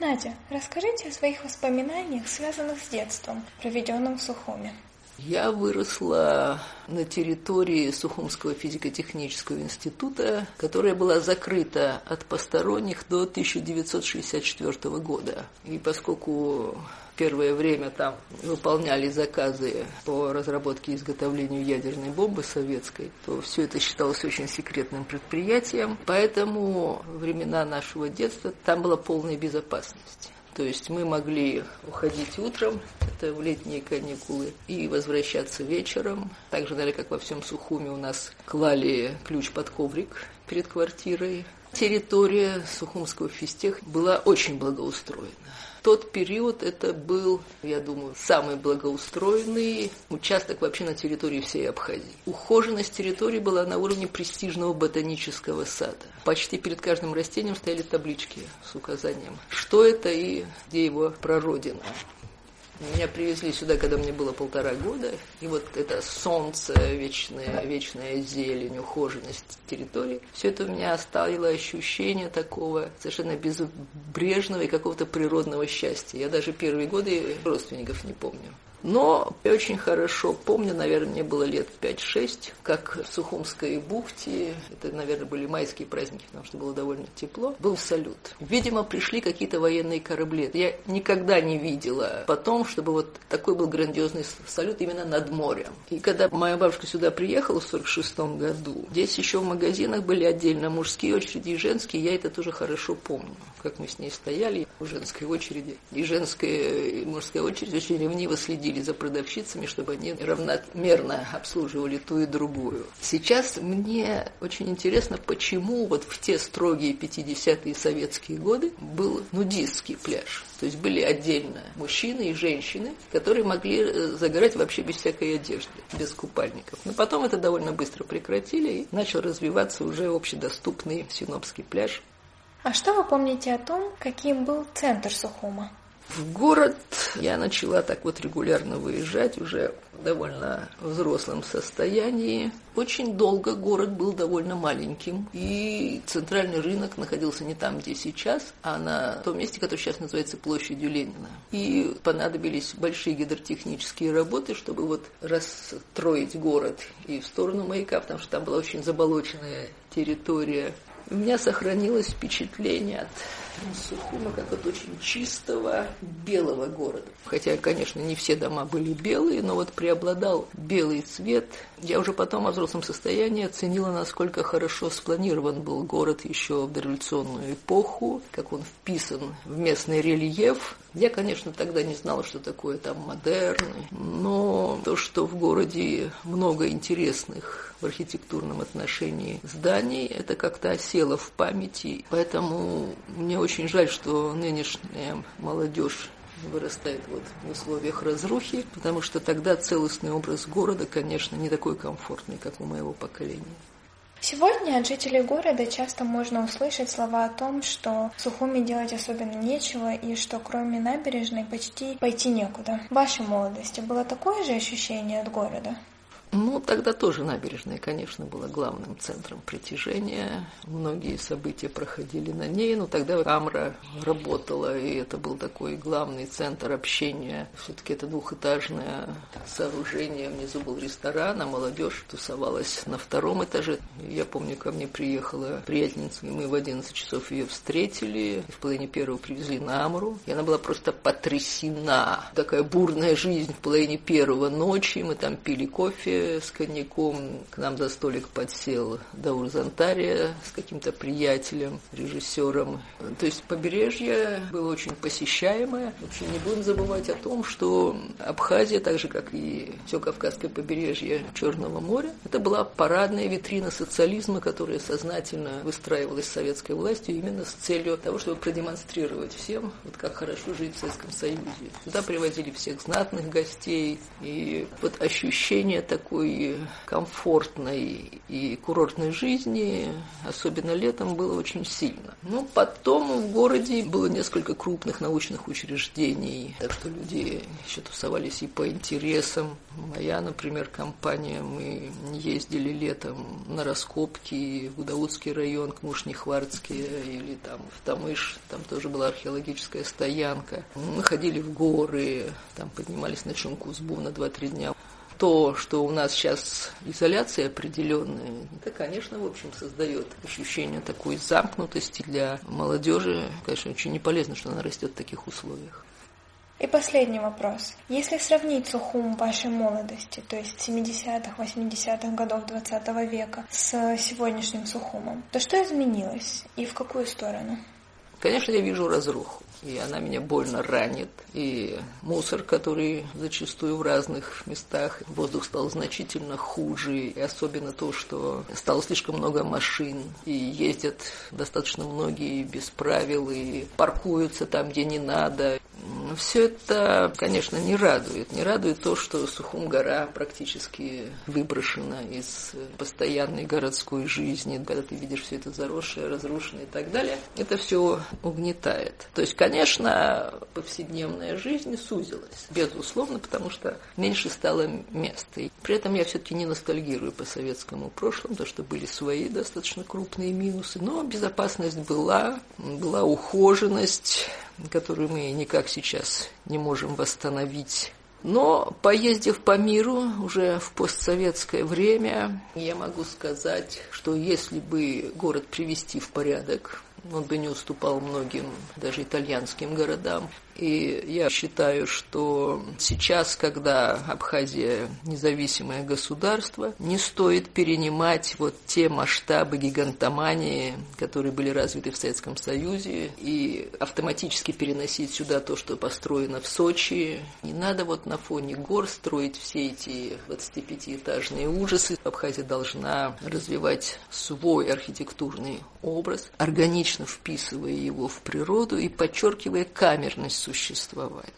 Надя, расскажите о своих воспоминаниях, связанных с детством, проведенным в Сухуме. Я выросла на территории Сухумского физико-технического института, которая была закрыта от посторонних до 1964 года. И поскольку первое время там выполняли заказы по разработке и изготовлению ядерной бомбы советской, то все это считалось очень секретным предприятием. Поэтому времена нашего детства там была полная безопасность. То есть мы могли уходить утром, это в летние каникулы, и возвращаться вечером. Так же, наверное, как во всем Сухуме у нас клали ключ под коврик перед квартирой. Территория Сухумского физтех была очень благоустроена тот период это был, я думаю, самый благоустроенный участок вообще на территории всей Абхазии. Ухоженность территории была на уровне престижного ботанического сада. Почти перед каждым растением стояли таблички с указанием, что это и где его прародина. Меня привезли сюда, когда мне было полтора года, и вот это солнце, вечная, вечная зелень, ухоженность территории, все это у меня оставило ощущение такого совершенно безбрежного и какого-то природного счастья. Я даже первые годы родственников не помню. Но я очень хорошо помню, наверное, мне было лет 5-6, как в Сухумской бухте, это, наверное, были майские праздники, потому что было довольно тепло, был салют. Видимо, пришли какие-то военные корабли. Я никогда не видела потом, чтобы вот такой был грандиозный салют именно над морем. И когда моя бабушка сюда приехала в 46 году, здесь еще в магазинах были отдельно мужские очереди и женские, я это тоже хорошо помню, как мы с ней стояли в женской очереди. И женская, и мужская очередь очень ревниво следили следили за продавщицами, чтобы они равномерно обслуживали ту и другую. Сейчас мне очень интересно, почему вот в те строгие 50-е советские годы был нудистский пляж. То есть были отдельно мужчины и женщины, которые могли э, загорать вообще без всякой одежды, без купальников. Но потом это довольно быстро прекратили, и начал развиваться уже общедоступный Синопский пляж. А что вы помните о том, каким был центр Сухума? В город я начала так вот регулярно выезжать уже в довольно взрослом состоянии. Очень долго город был довольно маленьким, и центральный рынок находился не там, где сейчас, а на том месте, которое сейчас называется площадью Ленина. И понадобились большие гидротехнические работы, чтобы вот расстроить город и в сторону маяка, потому что там была очень заболоченная территория. У меня сохранилось впечатление от Сухума как от очень чистого белого города. Хотя, конечно, не все дома были белые, но вот преобладал белый цвет. Я уже потом во взрослом состоянии оценила, насколько хорошо спланирован был город еще в дореволюционную эпоху, как он вписан в местный рельеф. Я, конечно, тогда не знала, что такое там модерн, но то, что в городе много интересных в архитектурном отношении зданий, это как-то осело в памяти. Поэтому мне очень жаль, что нынешняя молодежь вырастает вот в условиях разрухи, потому что тогда целостный образ города, конечно, не такой комфортный, как у моего поколения. Сегодня от жителей города часто можно услышать слова о том, что в Сухуми делать особенно нечего и что кроме набережной почти пойти некуда. В вашей молодости было такое же ощущение от города? Ну, тогда тоже набережная, конечно, была главным центром притяжения. Многие события проходили на ней, но тогда Амра работала, и это был такой главный центр общения. Все-таки это двухэтажное сооружение. Внизу был ресторан, а молодежь тусовалась на втором этаже. Я помню, ко мне приехала приятельница, и мы в 11 часов ее встретили. В половине первого привезли на Амру. И она была просто потрясена. Такая бурная жизнь в половине первого ночи. Мы там пили кофе, с коньяком к нам за столик подсел Даур Зантария с каким-то приятелем, режиссером. То есть побережье было очень посещаемое. Вообще не будем забывать о том, что Абхазия, так же как и все Кавказское побережье Черного моря, это была парадная витрина социализма, которая сознательно выстраивалась советской властью именно с целью того, чтобы продемонстрировать всем, вот как хорошо жить в Советском Союзе. Туда привозили всех знатных гостей, и вот ощущение такое такой комфортной и курортной жизни, особенно летом, было очень сильно. Но потом в городе было несколько крупных научных учреждений, так что люди еще тусовались и по интересам. Моя, например, компания, мы ездили летом на раскопки в Гудаутский район, к Мушнихвардске или там в Тамыш, там тоже была археологическая стоянка. Мы ходили в горы, там поднимались на Чункузбу на 2-3 дня то, что у нас сейчас изоляция определенная, это, конечно, в общем, создает ощущение такой замкнутости для молодежи. Конечно, очень не полезно, что она растет в таких условиях. И последний вопрос. Если сравнить Сухум вашей молодости, то есть 70-х, 80-х годов 20 века, с сегодняшним Сухумом, то что изменилось и в какую сторону? Конечно, я вижу разруху и она меня больно ранит. И мусор, который зачастую в разных местах, воздух стал значительно хуже, и особенно то, что стало слишком много машин, и ездят достаточно многие без правил, и паркуются там, где не надо. Все это, конечно, не радует. Не радует то, что Сухум-гора практически выброшена из постоянной городской жизни. Когда ты видишь все это заросшее, разрушенное и так далее, это все угнетает. То есть, конечно, повседневная жизнь сузилась, безусловно, потому что меньше стало места. И при этом я все-таки не ностальгирую по советскому прошлому, потому что были свои достаточно крупные минусы. Но безопасность была, была ухоженность, которую мы никак сейчас не можем восстановить. Но, поездив по миру уже в постсоветское время, я могу сказать, что если бы город привести в порядок, он бы не уступал многим, даже итальянским городам. И я считаю, что сейчас, когда Абхазия независимое государство, не стоит перенимать вот те масштабы гигантомании, которые были развиты в Советском Союзе, и автоматически переносить сюда то, что построено в Сочи. Не надо вот на фоне гор строить все эти 25-этажные ужасы. Абхазия должна развивать свой архитектурный образ, органично вписывая его в природу и подчеркивая камерность существования.